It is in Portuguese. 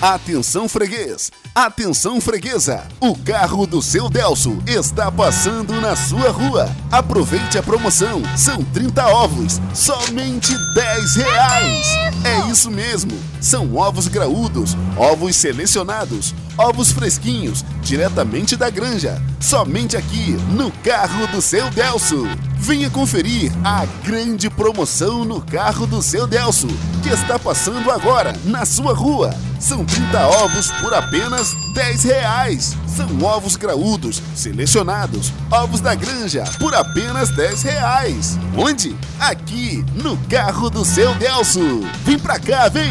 Atenção freguês, atenção freguesa, o carro do seu Delso está passando na sua rua. Aproveite a promoção, são 30 ovos, somente 10 reais. É isso mesmo, são ovos graúdos, ovos selecionados, ovos fresquinhos, diretamente da granja, somente aqui no carro do seu Delso. Venha conferir a grande promoção no carro do seu Delso, que está passando agora na sua rua. São 30 ovos por apenas 10 reais. São ovos graúdos, selecionados, ovos da granja por apenas 10 reais. Onde? Aqui, no carro do seu Delso. Vem pra cá, vem!